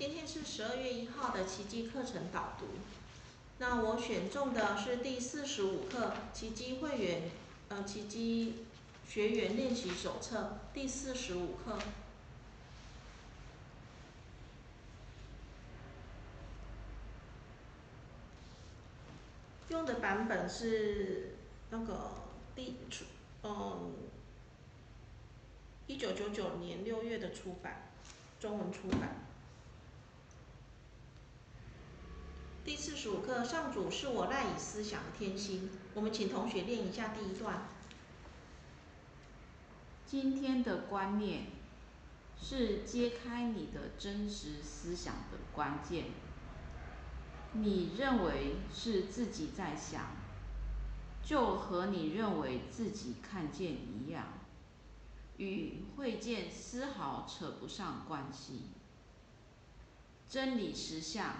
今天是十二月一号的奇迹课程导读。那我选中的是第四十五课奇迹会员呃奇迹学员练习手册第四十五课。用的版本是那个第出嗯一九九九年六月的出版，中文出版。第四十五课，上主是我赖以思想的天心。我们请同学练一下第一段。今天的观念是揭开你的真实思想的关键。你认为是自己在想，就和你认为自己看见一样，与会见丝毫扯不上关系。真理实相。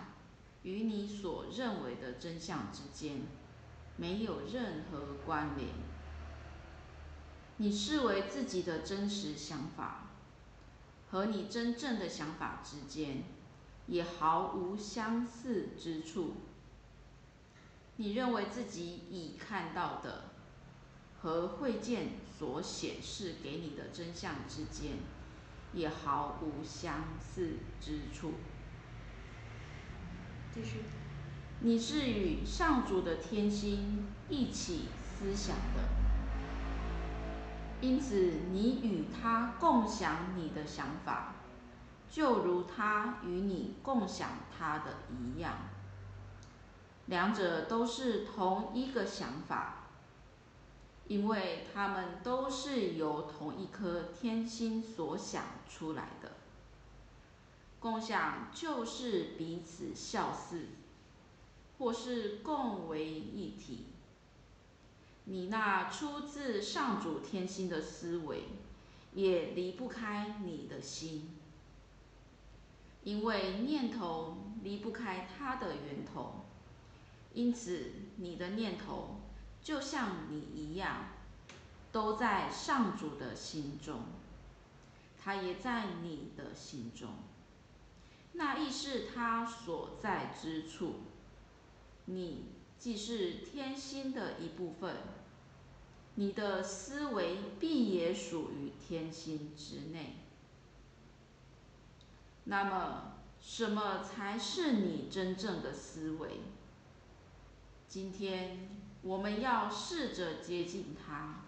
与你所认为的真相之间没有任何关联。你视为自己的真实想法和你真正的想法之间也毫无相似之处。你认为自己已看到的和会见所显示给你的真相之间也毫无相似之处。继续。你是与上主的天心一起思想的，因此你与他共享你的想法，就如他与你共享他的一样。两者都是同一个想法，因为他们都是由同一颗天心所想出来的。共享就是彼此效似，或是共为一体。你那出自上主天心的思维，也离不开你的心，因为念头离不开它的源头，因此你的念头就像你一样，都在上主的心中，它也在你的心中。那亦是他所在之处，你既是天心的一部分，你的思维必也属于天心之内。那么，什么才是你真正的思维？今天我们要试着接近它，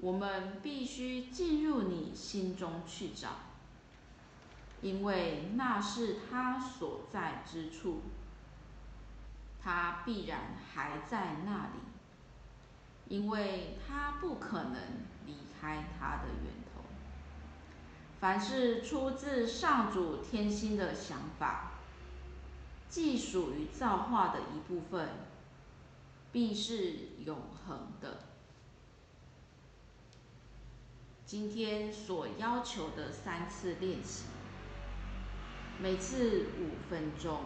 我们必须进入你心中去找。因为那是他所在之处，他必然还在那里，因为他不可能离开他的源头。凡是出自上主天心的想法，既属于造化的一部分，必是永恒的。今天所要求的三次练习。每次五分钟，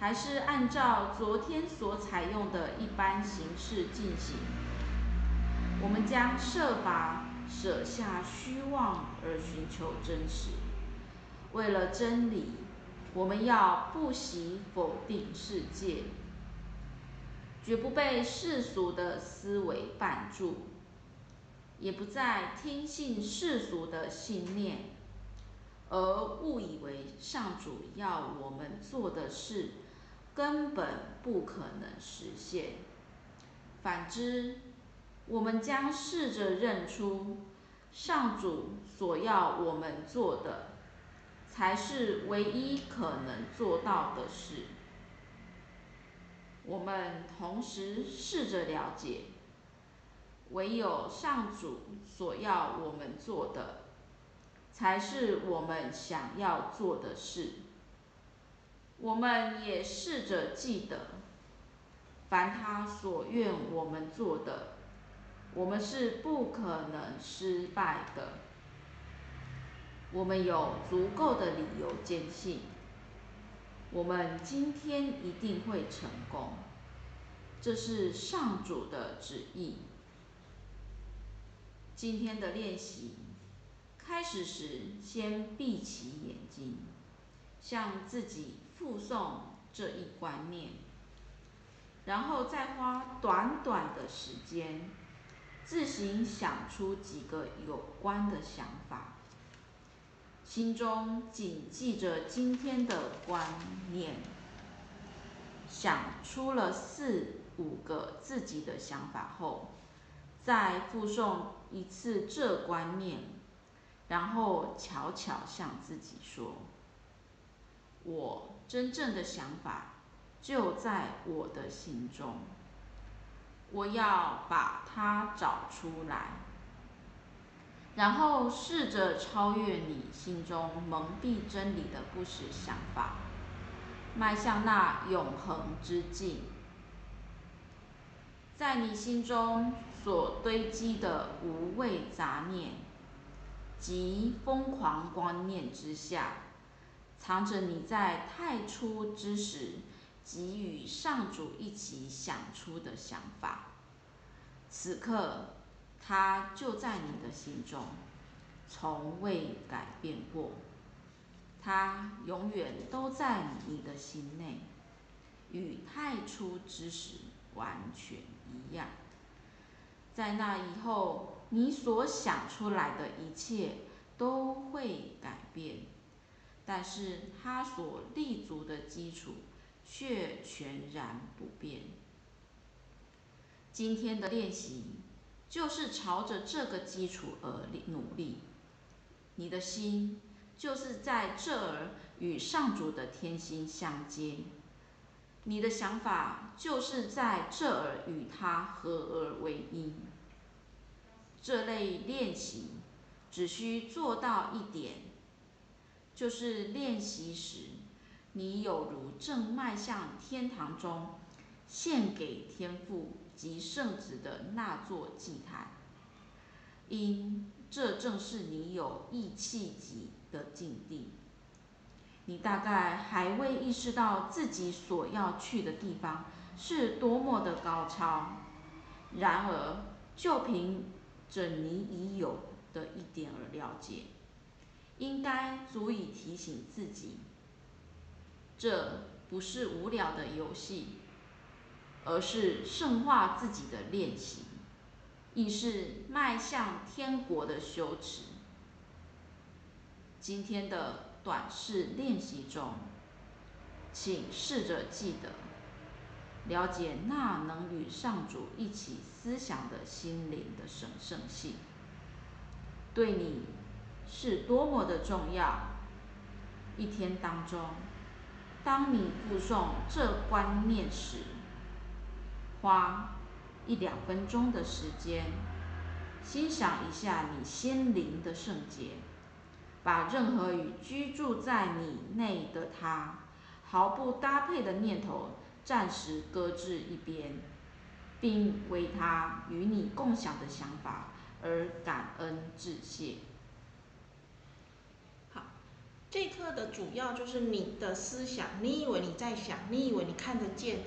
还是按照昨天所采用的一般形式进行。我们将设法舍下虚妄而寻求真实。为了真理，我们要不惜否定世界，绝不被世俗的思维绊住，也不再听信世俗的信念。而误以为上主要我们做的事根本不可能实现。反之，我们将试着认出上主所要我们做的才是唯一可能做到的事。我们同时试着了解，唯有上主所要我们做的。才是我们想要做的事。我们也试着记得，凡他所愿我们做的，我们是不可能失败的。我们有足够的理由坚信，我们今天一定会成功。这是上主的旨意。今天的练习。开始时，先闭起眼睛，向自己附送这一观念，然后再花短短的时间，自行想出几个有关的想法，心中谨记着今天的观念，想出了四五个自己的想法后，再附送一次这观念，然后悄悄向自己说。我真正的想法就在我的心中，我要把它找出来，然后试着超越你心中蒙蔽真理的不实想法，迈向那永恒之境。在你心中所堆积的无谓杂念及疯狂观念之下。藏着你在太初之时，即与上主一起想出的想法。此刻，它就在你的心中，从未改变过。它永远都在你的心内，与太初之时完全一样。在那以后，你所想出来的一切都会改变。但是它所立足的基础却全然不变。今天的练习就是朝着这个基础而努力。你的心就是在这儿与上主的天心相接，你的想法就是在这儿与它合而为一。这类练习只需做到一点。就是练习时，你有如正迈向天堂中献给天父及圣子的那座祭坛，因这正是你有意气急的境地。你大概还未意识到自己所要去的地方是多么的高超，然而就凭着你已有的一点而了解。应该足以提醒自己，这不是无聊的游戏，而是圣化自己的练习，亦是迈向天国的修持。今天的短视练习中，请试着记得，了解那能与上主一起思想的心灵的神圣性，对你。是多么的重要！一天当中，当你附送这观念时，花一两分钟的时间，欣赏一下你心灵的圣洁，把任何与居住在你内的他毫不搭配的念头暂时搁置一边，并为他与你共享的想法而感恩致谢。这课的主要就是你的思想，你以为你在想，你以为你看得见，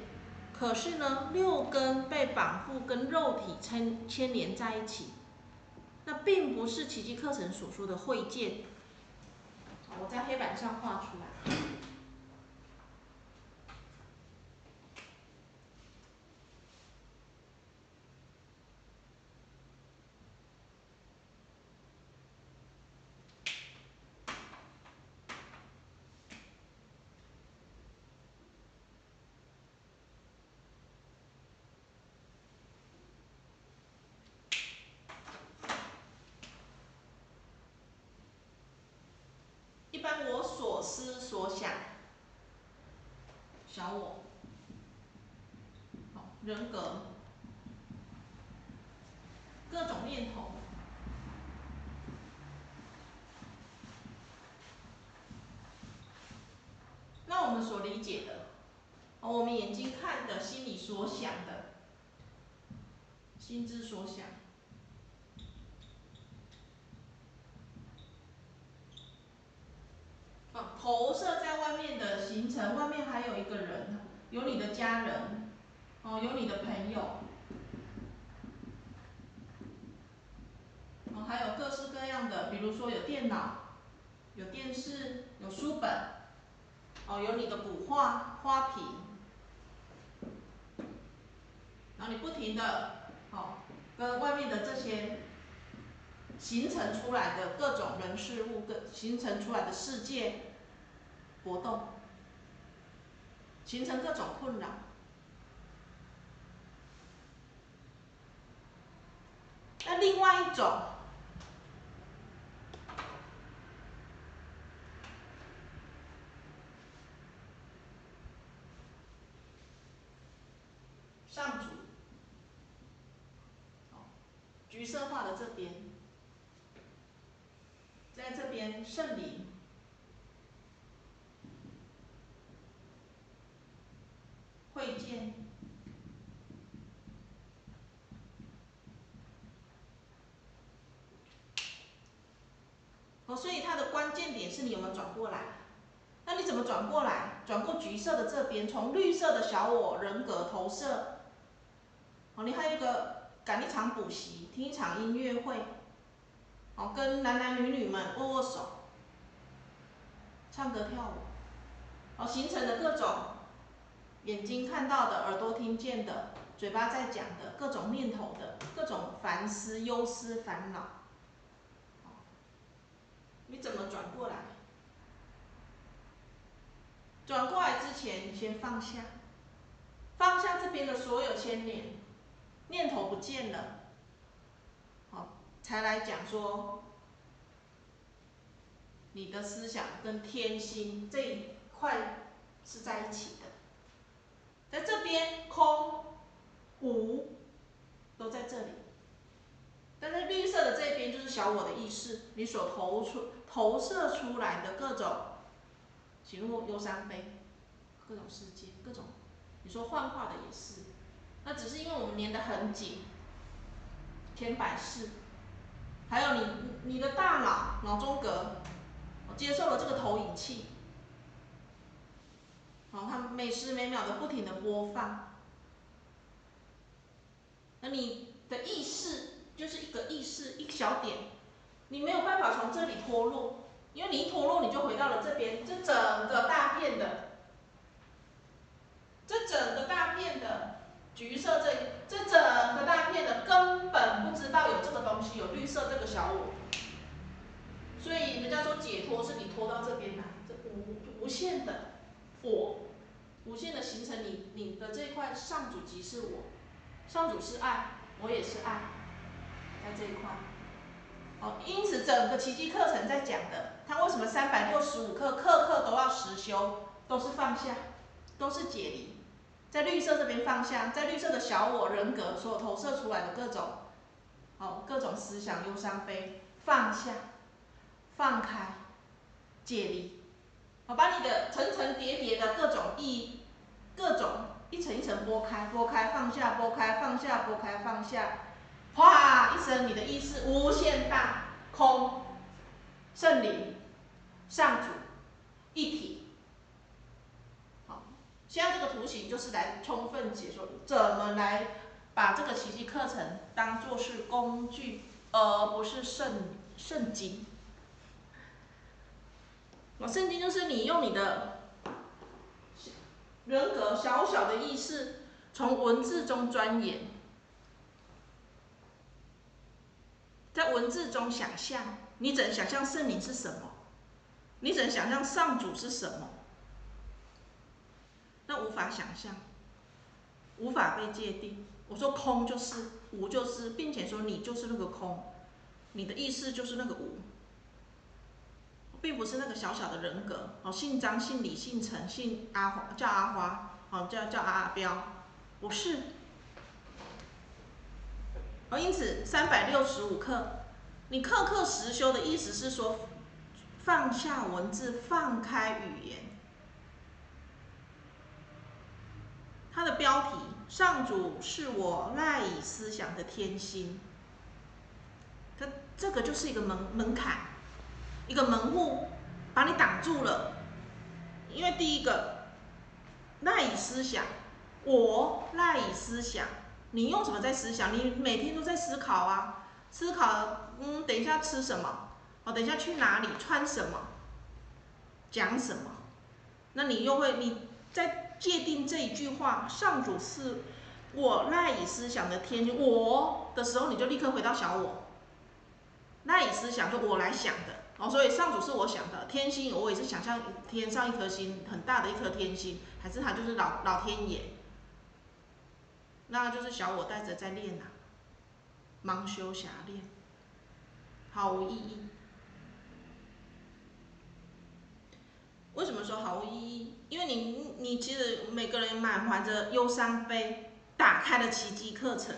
可是呢，六根被绑缚跟肉体牵牵连在一起，那并不是奇迹课程所说的会见。我在黑板上画出来。我所思所想，小我，好人格，各种念头，那我们所理解的，我们眼睛看的，心里所想的，心之所想。投射在外面的形成，外面还有一个人，有你的家人，哦，有你的朋友，哦，还有各式各样的，比如说有电脑，有电视，有书本，哦，有你的古画花瓶，然后你不停的哦，跟外面的这些形成出来的各种人事物，跟形成出来的世界搏斗，形成各种困扰。那另外一种，上主，橘色画的这边，在这边圣灵会见。哦，所以它的关键点是有没有转过来？那你怎么转过来？转过橘色的这边，从绿色的小我人格投射。哦，你还有一个赶一场补习，听一场音乐会，哦，跟男男女女们握握手，唱歌跳舞，哦，形成的各种眼睛看到的、耳朵听见的、嘴巴在讲的各种念头的各种烦思、忧思、烦恼。你怎么转过来？转过来之前，你先放下，放下这边的所有牵连，念头不见了，好，才来讲说你的思想跟天心这一块是在一起的，在这边空无都在这里。但是绿色的这边就是小我的意识，你所投出、投射出来的各种喜怒忧伤悲，各种世界，各种，你说幻化的也是，那只是因为我们粘得很紧，天百世，还有你你的大脑脑中隔，接受了这个投影器，好，它每时每秒的不停的播放，那你的意识。就是一个意识，一小点，你没有办法从这里脱落，因为你一脱落，你就回到了这边，这整个大片的，这整个大片的橘色，这这整个大片的根本不知道有这个东西，有绿色这个小我，所以人家说解脱是你脱到这边来，这无无限的我，无限的形成你你的这一块上主即是我，上主是爱，我也是爱。在这一块，哦，因此整个奇迹课程在讲的，它为什么三百六十五课，课课都要实修，都是放下，都是解离，在绿色这边放下，在绿色的小我人格所投射出来的各种，哦，各种思想忧伤悲，放下，放开，解离，好，把你的层层叠叠的各种意，各种一层一层拨开，拨开放下，拨开放下，拨开放下。哗一声，你的意识无限大，空，圣灵，上主，一体。好，现在这个图形就是来充分解说怎么来把这个奇迹课程当做是工具，而不是圣圣经。圣经就是你用你的人格小小的意识，从文字中钻研。在文字中想象，你怎想象圣灵是什么？你怎想象上主是什么？那无法想象，无法被界定。我说空就是无，就是并且说你就是那个空，你的意思就是那个无，并不是那个小小的人格。哦，姓张、姓李、姓陈、姓阿华，叫阿华，哦，叫叫阿阿彪，不是。哦因此，三百六十五克，你刻刻实修的意思是说，放下文字，放开语言。它的标题：上主是我赖以思想的天心。它这个就是一个门门槛，一个门户，把你挡住了。因为第一个，赖以思想，我赖以思想。你用什么在思想？你每天都在思考啊，思考，嗯，等一下吃什么？哦，等一下去哪里？穿什么？讲什么？那你又会你在界定这一句话，上主是我赖以思想的天性，我的时候，你就立刻回到小我，赖以思想就我来想的哦，所以上主是我想的，天星我也是想象天上一颗星，很大的一颗天星，还是它就是老老天爷，那就是小我带着在练呐，盲修瞎练，毫无意义。为什么说毫无意义？因为你你其实每个人满怀着忧伤悲，打开了奇迹课程，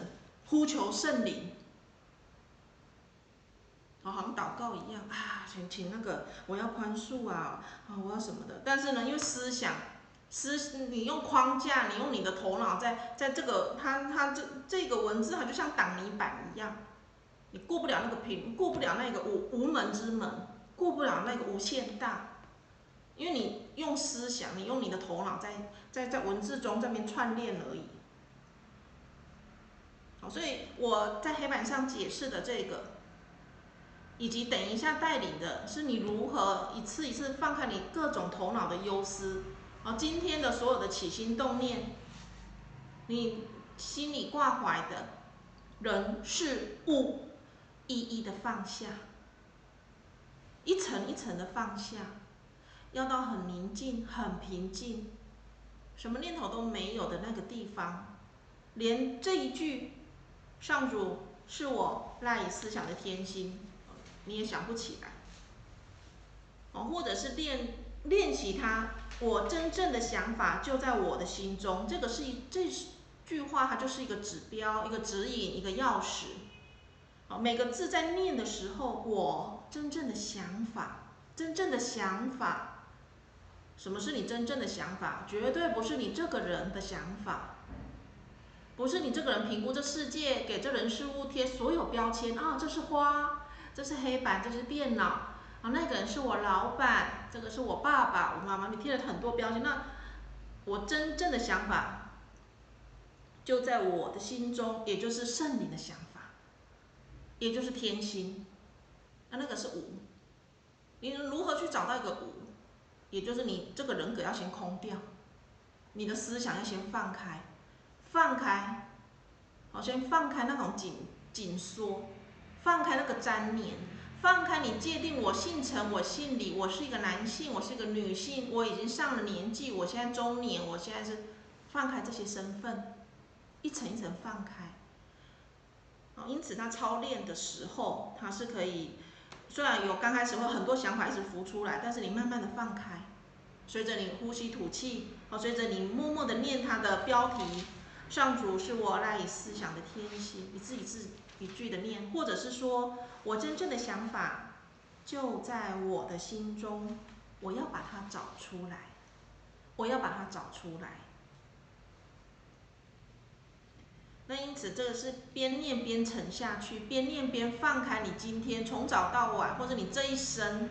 呼求圣灵，好像祷告一样啊，请请那个我要宽恕啊，啊我要什么的。但是呢，因为思想思你用框架，你用你的头脑在在这个它它这这个文字，它就像挡泥板一样，你过不了那个屏，过不了那个无无门之门，过不了那个无限大。因为你用思想，你用你的头脑在在在文字中这边串练而已。好，所以我在黑板上解释的这个，以及等一下带领的是你如何一次一次放开你各种头脑的忧思，啊，今天的所有的起心动念，你心里挂怀的人事物，一一的放下，一层一层的放下。要到很宁静、很平静，什么念头都没有的那个地方，连这一句“上主是我赖以思想的天心”，你也想不起来。哦，或者是练练习它，我真正的想法就在我的心中。这个是一这句话，它就是一个指标、一个指引、一个钥匙。好，每个字在念的时候，我真正的想法，真正的想法。什么是你真正的想法？绝对不是你这个人的想法，不是你这个人评估这世界，给这人事物贴所有标签啊！这是花，这是黑板，这是电脑啊！那个人是我老板，这个是我爸爸、我妈妈，你贴了很多标签。那我真正的想法就在我的心中，也就是圣灵的想法，也就是天心。那那个是无，你如何去找到一个无？也就是你这个人格要先空掉，你的思想要先放开，放开，好，先放开那种紧紧缩，放开那个粘黏，放开你界定我姓陈，我姓李，我是一个男性，我是一个女性，我已经上了年纪，我现在中年，我现在是放开这些身份，一层一层放开，因此他操练的时候，他是可以。虽然有刚开始会很多想法一直浮出来，但是你慢慢的放开，随着你呼吸吐气，哦，随着你默默的念他的标题，上主是我赖以思想的天性，一字一字一句的念，或者是说我真正的想法就在我的心中，我要把它找出来，我要把它找出来。那因此，这个是边念边沉下去，边念边放开。你今天从早到晚，或者你这一生，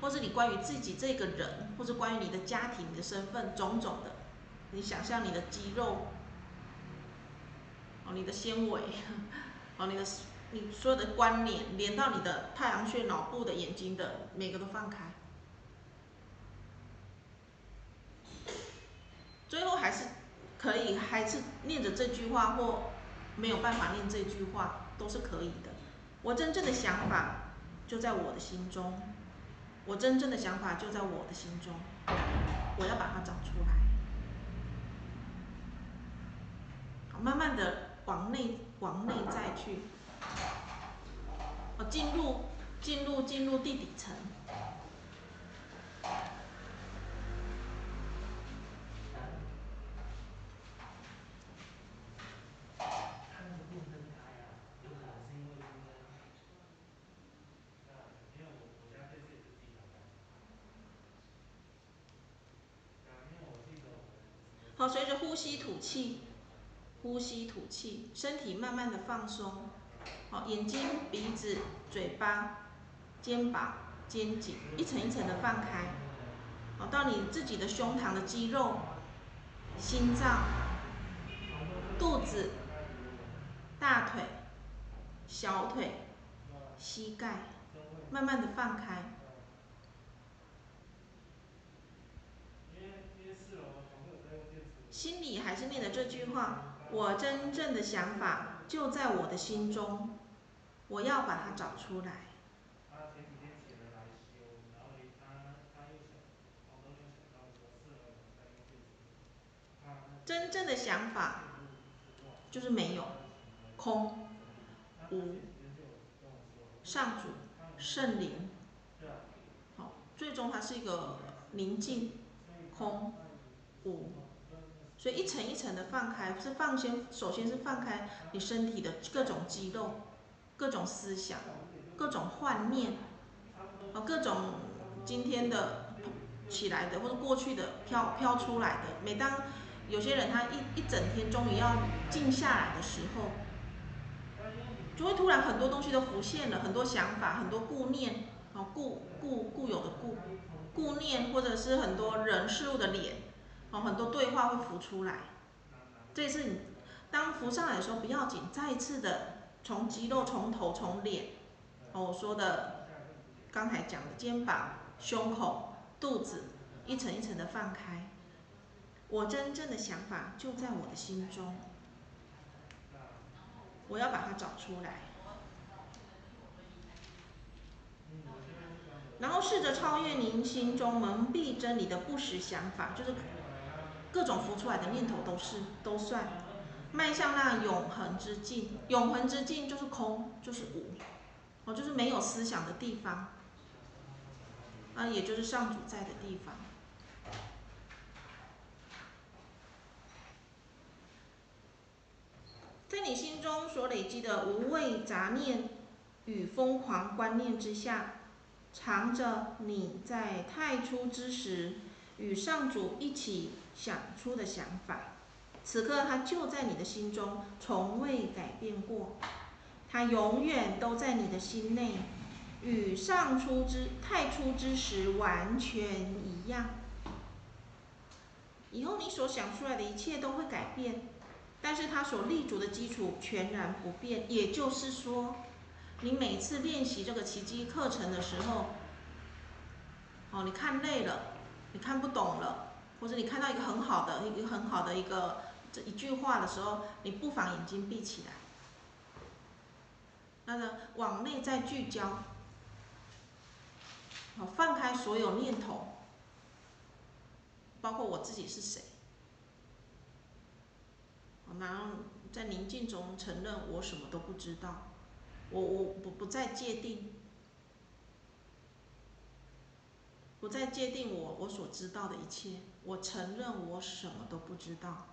或者你关于自己这个人，或者关于你的家庭、你的身份，种种的，你想象你的肌肉，哦，你的纤维，哦，你的你所有的关联，连到你的太阳穴、脑部的眼睛的，每个都放开。最后还是可以，还是念着这句话或。没有办法念这句话都是可以的。我真正的想法就在我的心中，我真正的想法就在我的心中，我要把它找出来。慢慢的往内往内再去，哦进入进入进入地底层。好，随着呼吸吐气，呼吸吐气，身体慢慢的放松。好，眼睛、鼻子、嘴巴、肩膀、肩颈，一层一层的放开。好，到你自己的胸膛的肌肉、心脏、肚子、大腿、小腿、膝盖，慢慢的放开。心里还是念的这句话，我真正的想法就在我的心中，我要把它找出来。真正的想法就是没有，空，无，上主，圣灵，好，最终它是一个宁静，空，无，所以一层一层的放开，是放先，首先是放开你身体的各种肌肉，各种思想，各种幻念，啊，各种今天的起来的或者过去的飘飘出来的，每当。有些人他一一整天终于要静下来的时候，就会突然很多东西都浮现了，很多想法，很多顾念，哦，固固固有的顾顾念，或者是很多人事物的脸，哦，很多对话会浮出来。这次你当浮上来的时候不要紧，再一次的从肌肉、从头、从脸，哦，我说的刚才讲的肩膀、胸口、肚子，一层一层的放开。我真正的想法就在我的心中，我要把它找出来，然后试着超越您心中蒙蔽真理的不实想法，就是各种浮出来的念头都是都算，迈向那永恒之境，永恒之境就是空，就是无，哦，就是没有思想的地方，啊，也就是上主在的地方。在你心中所累积的无谓杂念与疯狂观念之下，藏着你在太初之时与上主一起想出的想法。此刻，它就在你的心中，从未改变过。它永远都在你的心内，与上初之太初之时完全一样。以后你所想出来的一切都会改变。但是它所立足的基础全然不变，也就是说，你每次练习这个奇迹课程的时候，哦，你看累了，你看不懂了，或者你看到一个很好的、一个很好的一个这一句话的时候，你不妨眼睛闭起来，那个往内在聚焦，好，放开所有念头，包括我自己是谁。然后在宁静中承认我什么都不知道，我我不不再界定，不再界定我我所知道的一切，我承认我什么都不知道，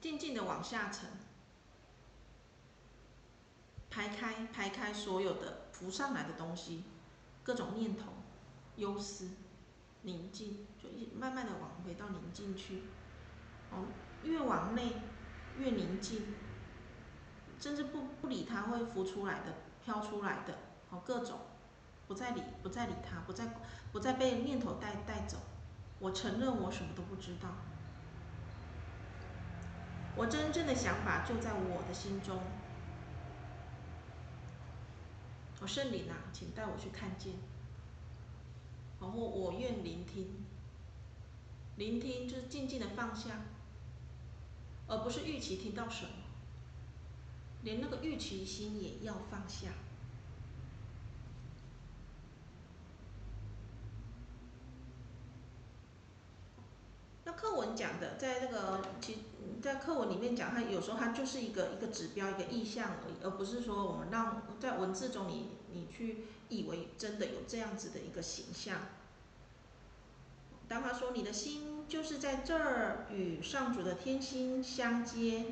静静的往下沉，排开排开所有的浮上来的东西。各种念头、忧思、宁静，就一慢慢的往回到宁静去。哦，越往内越宁静，甚至不不理它会浮出来的、飘出来的，哦，各种不再理，不再理它，不再不再被念头带带走。我承认我什么都不知道，我真正的想法就在我的心中。我圣灵啊，请带我去看见。然后我愿聆听，聆听就是静静的放下，而不是预期听到什么，连那个预期心也要放下。那课文讲的，在那个其。在课文里面讲，它有时候它就是一个一个指标，一个意象而已，而不是说我们让在文字中你你去以为真的有这样子的一个形象。当他说你的心就是在这儿与上主的天心相接，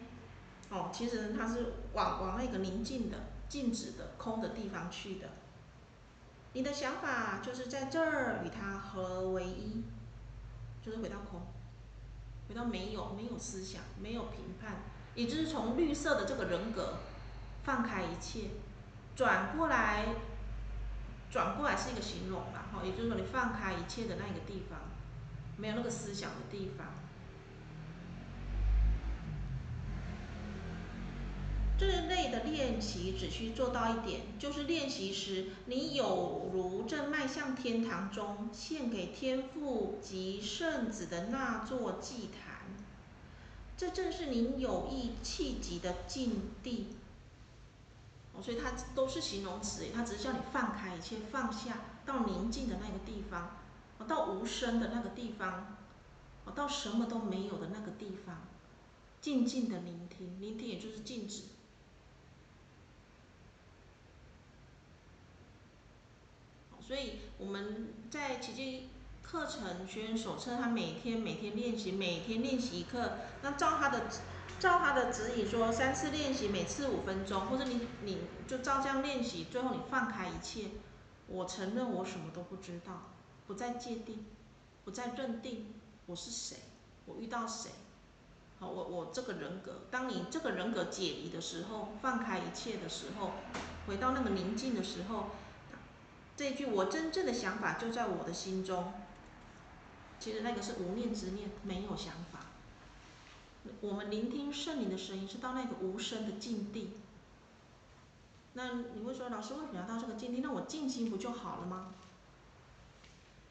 哦，其实它是往往那个宁静的、静止的、空的地方去的。你的想法就是在这儿与它合为一，就是回到空。回到没有没有思想，没有评判，也就是从绿色的这个人格放开一切，转过来，转过来是一个形容嘛，哈，也就是说你放开一切的那个地方，没有那个思想的地方，这类类的练习只需做到一点，就是练习时你有如正迈向天堂中献给天父及圣子的那座祭坛，这正是您有意气急的境地。哦，所以它都是形容词，它只是叫你放开一切，放下到宁静的那个地方，到无声的那个地方，到什么都没有的那个地方，静静的聆听，聆听也就是静止。所以我们在奇迹课程学员手册，他每天每天练习，每天练习一课，那照他的照他的指引说，三次练习，每次五分钟，或者你你就照这样练习，最后你放开一切，我承认我什么都不知道，不再界定，不再认定我是谁，我遇到谁，好，我我这个人格，当你这个人格解离的时候，放开一切的时候，回到那个宁静的时候。这一句我真正的想法就在我的心中，其实那个是无念之念，没有想法。我们聆听圣灵的声音，是到那个无声的境地。那你会说，老师为什么要到这个境地？那我静心不就好了吗？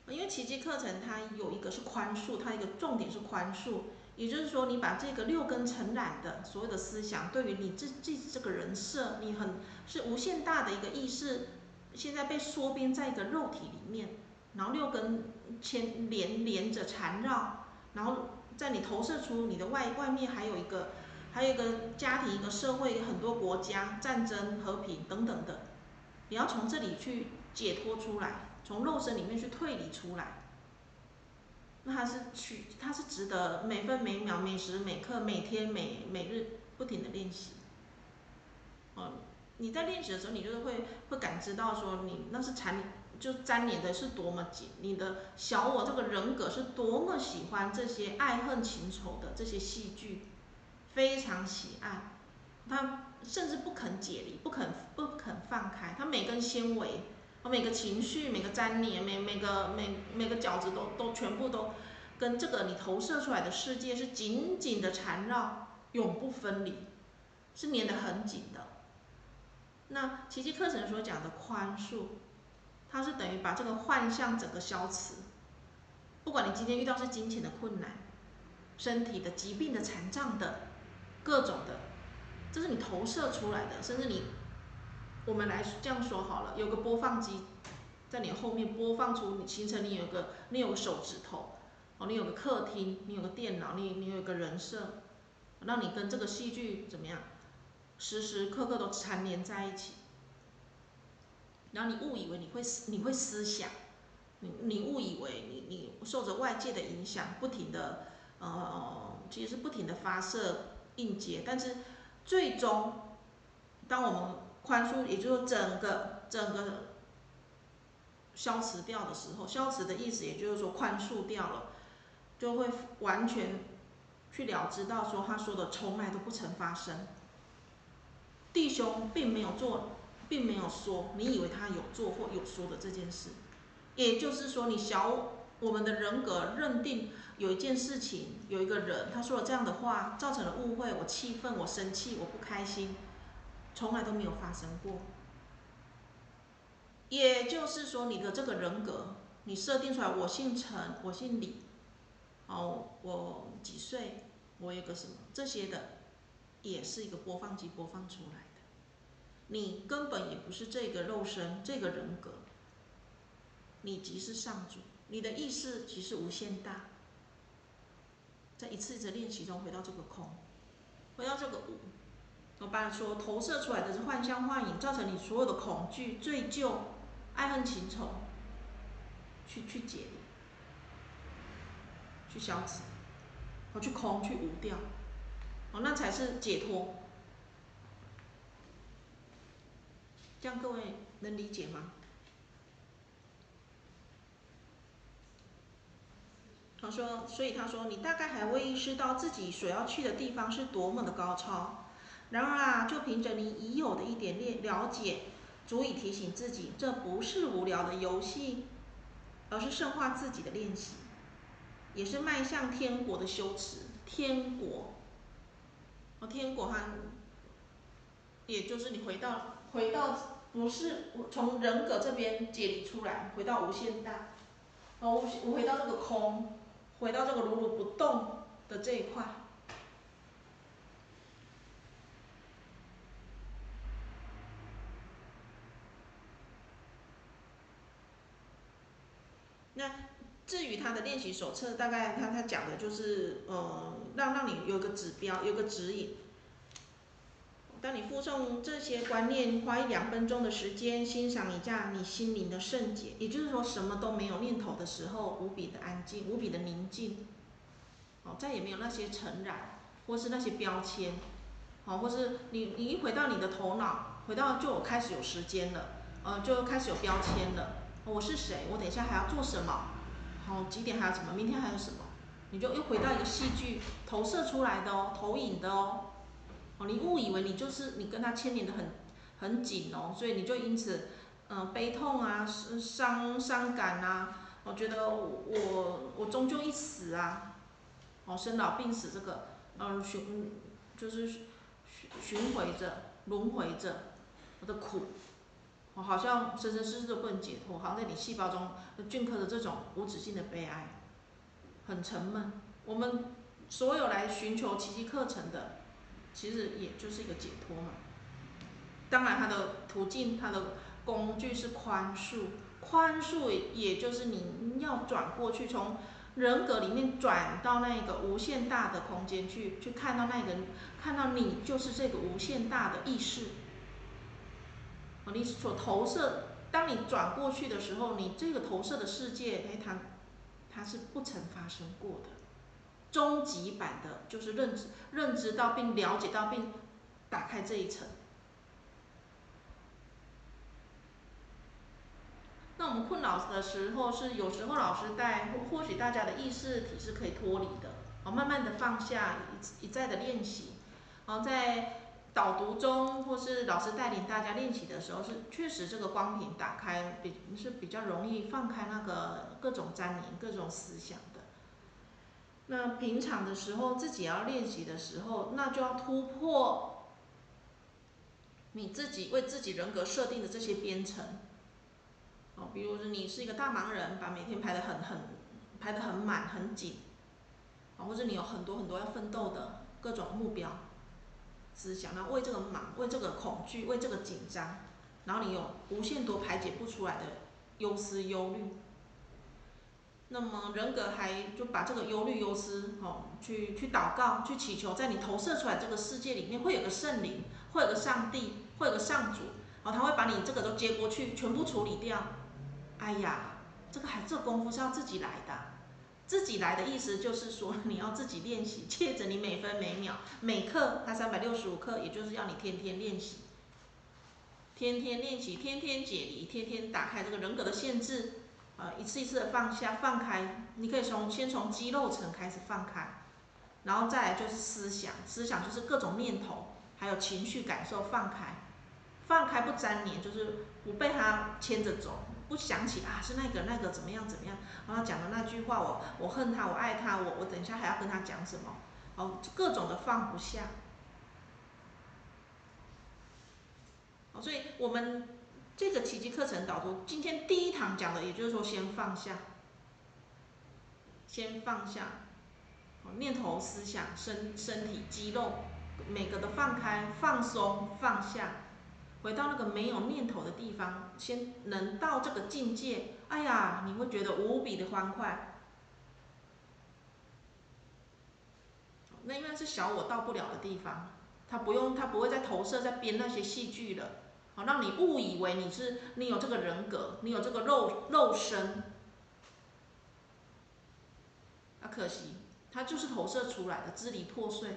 因为奇迹课程它有一个是宽恕，它一个重点是宽恕，也就是说，你把这个六根尘染的所有的思想，对于你这这这个人设，你很是无限大的一个意识。现在被缩编在一个肉体里面，然后六根牵连连着缠绕，然后在你投射出你的外外面还有一个，还有一个家庭、一个社会、很多国家战争、和平等等的，你要从这里去解脱出来，从肉身里面去退离出来，那它是去，它是值得每分每秒、每时每刻、每天每每日不停的练习，哦。你在练习的时候，你就是会会感知到说，你那是缠就粘连的是多么紧，你的小我这个人格是多么喜欢这些爱恨情仇的这些戏剧，非常喜爱，他甚至不肯解离，不肯不肯放开，他每根纤维，每个情绪，每个粘连，每每个每每个角质都都全部都跟这个你投射出来的世界是紧紧的缠绕，永不分离，是粘得很紧的。那奇迹课程所讲的宽恕，它是等于把这个幻象整个消磁。不管你今天遇到是金钱的困难、身体的疾病的残障的、各种的，这是你投射出来的。甚至你，我们来这样说好了，有个播放机在你后面播放出你形成你有个你有个手指头，哦，你有个客厅，你有个电脑，你你有个人设，让你跟这个戏剧怎么样？时时刻刻都缠连在一起，然后你误以为你会思，你会思想，你你误以为你你受着外界的影响，不停的呃，其实是不停的发射应接，但是最终，当我们宽恕，也就是整个整个消磁掉的时候，消磁的意思也就是说宽恕掉了，就会完全去了知到说他说的从来都不曾发生。弟兄并没有做，并没有说，你以为他有做或有说的这件事，也就是说，你小我们的人格认定有一件事情，有一个人他说了这样的话，造成了误会，我气愤，我生气，我不开心，从来都没有发生过。也就是说，你的这个人格，你设定出来，我姓陈，我姓李，哦，我几岁，我有个什么这些的，也是一个播放机播放出来。你根本也不是这个肉身，这个人格。你即是上主，你的意识即是无限大。在一次一次练习中，回到这个空，回到这个无，我把说投射出来的是幻象幻影，造成你所有的恐惧、罪疚、爱恨情仇，去去解，去消磁，我去空，去无掉，哦，那才是解脱。这样各位能理解吗？他说，所以他说，你大概还未意识到自己所要去的地方是多么的高超。然而啊，就凭着你已有的一点练了解，足以提醒自己，这不是无聊的游戏，而是深化自己的练习，也是迈向天国的修持。天国，哦，天国哈。也就是你回到回到不是我从人格这边解离出来，回到无限大，哦，无回到这个空，回到这个如如不动的这一块。那至于他的练习手册，大概他他讲的就是，呃，让让你有个指标，有个指引。当你附送这些观念，花一两分钟的时间欣赏一下你心灵的圣洁，也就是说什么都没有念头的时候，无比的安静，无比的宁静，哦，再也没有那些尘染，或是那些标签，好，或是你你一回到你的头脑，回到就开始有时间了，呃，就开始有标签了。我是谁？我等一下还要做什么？好，几点还有什么？明天还有什么？你就又回到一个戏剧投射出来的哦，投影的哦。哦，你误以为你就是你跟他牵连的很很紧哦，所以你就因此，嗯，悲痛啊，伤伤感啊，我觉得我我终究一死啊，哦，生老病死这个，嗯，循就是循循回着轮回着我的苦，我好像生生世世都不能解脱，好像在你细胞中镌刻着这种无止境的悲哀，很沉闷。我们所有来寻求奇迹课程的。其实也就是一个解脱嘛。当然，它的途径、它的工具是宽恕，宽恕也就是你要转过去，从人格里面转到那个无限大的空间去，去看到那个，看到你就是这个无限大的意识。你所投射，当你转过去的时候，你这个投射的世界，哎，它它是不曾发生过的。终极版的，就是认知、认知到并了解到并打开这一层。那我们困扰的时候，是有时候老师带，或或许大家的意识体是可以脱离的，哦，慢慢的放下，一一再的练习，然后在导读中或是老师带领大家练习的时候，是确实这个光屏打开比是比较容易放开那个各种粘连、各种思想。那平常的时候，自己要练习的时候，那就要突破你自己为自己人格设定的这些编程。哦，比如说你是一个大忙人，把每天排得很很排得很满很紧，啊，或者你有很多很多要奋斗的各种目标思想，那为这个忙，为这个恐惧，为这个紧张，然后你有无限多排解不出来的忧思忧虑。那么人格还就把这个忧虑忧思，哦，去去祷告，去祈求，在你投射出来这个世界里面，会有个圣灵，会有个上帝，会有个上主，哦，他会把你这个都接过去，全部处理掉。哎呀，这个还这功夫是要自己来的，自己来的意思就是说你要自己练习，借着你每分每秒每刻，它三百六十五刻，也就是要你天天练习，天天练习，天天解离，天天打开这个人格的限制。呃，一次一次的放下、放开，你可以从先从肌肉层开始放开，然后再来就是思想，思想就是各种念头，还有情绪感受放开，放开不粘连，就是不被他牵着走，不想起啊是那个那个怎么样怎么样，然后讲的那句话我我恨他我爱他我我等一下还要跟他讲什么，哦各种的放不下，哦所以我们。这个奇迹课程导读，今天第一堂讲的，也就是说先放下，先放下，念头、思想、身身体、肌肉，每个都放开、放松、放下，回到那个没有念头的地方，先能到这个境界，哎呀，你会觉得无比的欢快。那因为是小我到不了的地方，他不用，他不会再投射、再编那些戏剧了。好，让你误以为你是你有这个人格，你有这个肉肉身，啊，可惜，它就是投射出来的支离破碎。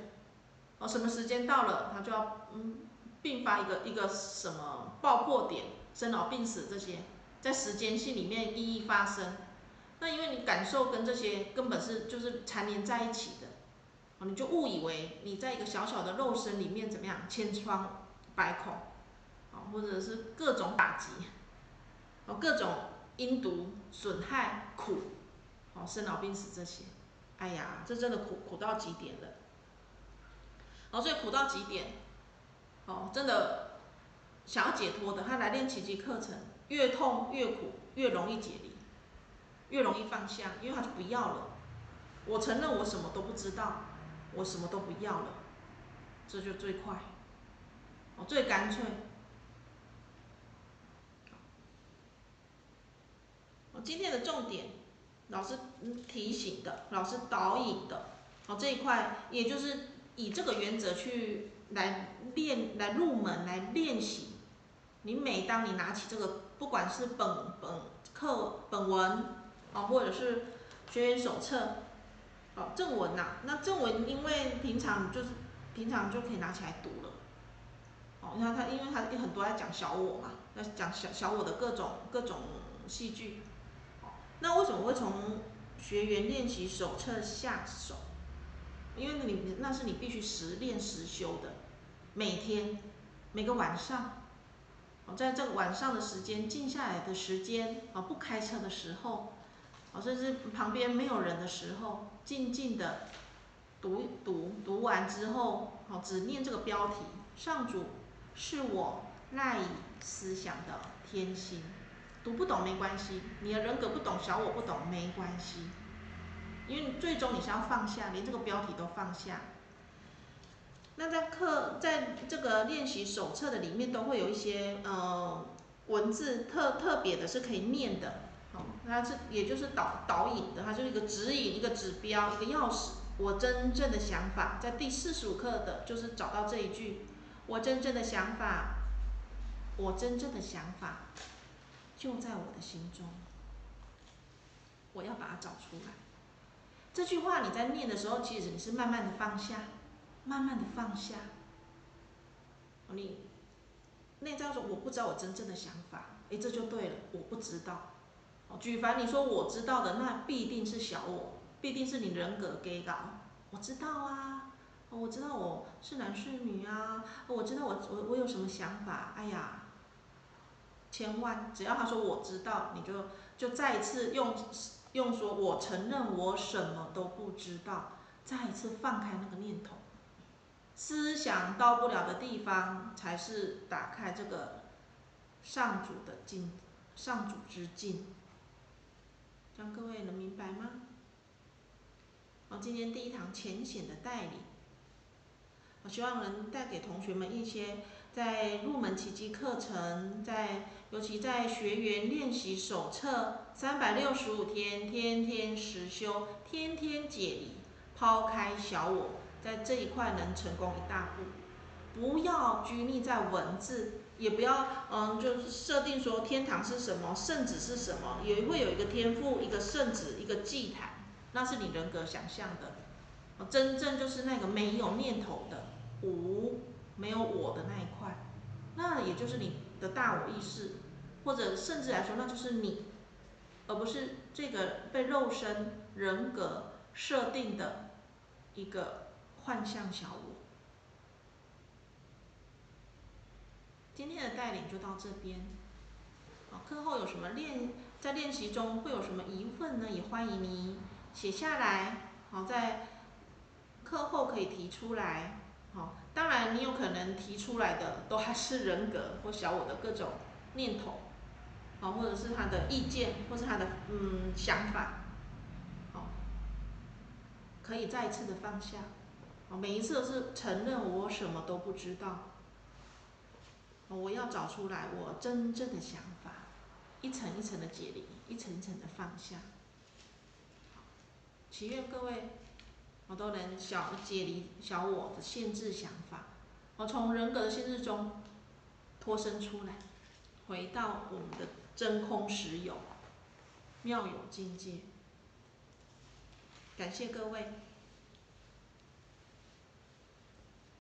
哦，什么时间到了，它就要嗯并发一个一个什么爆破点，生老病死这些，在时间性里面一一发生。那因为你感受跟这些根本是就是缠连在一起的，哦，你就误以为你在一个小小的肉身里面怎么样，千疮百孔。或者是各种打击，哦，各种阴毒损害苦，哦，生老病死这些，哎呀，这真的苦苦到极点了，哦，所以苦到极点，哦，真的想要解脱的，他来练奇迹课程，越痛越苦，越容易解离，越容易放下，因为他就不要了。我承认我什么都不知道，我什么都不要了，这就最快，哦，最干脆。今天的重点，老师提醒的，老师导引的，哦，这一块也就是以这个原则去。来练，来入门，来练习。你每当你拿起这个，不管是本本课本文啊，或者是学员手册，哦正文呐，那正文因为平常就是平常就可以拿起来读了。哦，你看他，因为他很多在讲小我嘛，在讲小小我的各种各种戏剧。那为什么会从学员练习手册下手？因为你那是你必须实练实修的。每天每个晚上，哦，在这个晚上的时间静下来的时间啊，不开车的时候，哦，甚至旁边没有人的时候，静静的读读，读完之后，哦，只念这个标题：上主是我赖以思想的天心。读不懂没关系，你的人格不懂，小我不懂没关系，因为最终你是要放下，连这个标题都放下。那在课在这个练习手册的里面都会有一些呃文字特特别的是可以念的，好，它是也就是导导引的，它就是一个指引一个指标一个钥匙。我真正的想法在第四十五课的就是找到这一句，我真正的想法，我真正的想法就在我的心中，我要把它找出来。这句话你在念的时候，其实你是慢慢的放下。慢慢的放下，你内在说我不知道我真正的想法，哎，这就对了，我不知道。哦，举凡你说我知道的，那必定是小我，必定是你人格给搞。我知道啊，我知道我是男是女啊，我知道我我我有什么想法，哎呀，千万只要他说我知道，你就就再一次用用说我承认我什么都不知道，再一次放开那个念头。思想到不了的地方，才是打开这个上主的境，上主之境。让各位能明白吗？好，今天第一堂浅显的带领，我希望能带给同学们一些在入门奇迹课程，在尤其在学员练习手册三百六十五天，天天实修，天天解离，抛开小我。在这一块能成功一大步，不要拘泥在文字，也不要嗯，就是设定说天堂是什么，圣旨是什么，也会有一个天赋，一个圣旨，一个祭坛，那是你人格想象的。真正就是那个没有念头的无，没有我的那一块，那也就是你的大我意识，或者甚至来说，那就是你，而不是这个被肉身人格设定的一个。幻象小我，今天的带领就到这边。好，课后有什么练，在练习中会有什么疑问呢？也欢迎你写下来。好，在课后可以提出来。当然你有可能提出来的都还是人格或小我的各种念头，好，或者是他的意见，或是他的嗯想法。好，可以再一次的放下。每一次都是承认我什么都不知道，我要找出来我真正的想法，一层一层的解离，一层一层的放下。祈愿各位，我都能小解离小我的限制想法，我从人格的限制中脱身出来，回到我们的真空实有、妙有境界。感谢各位。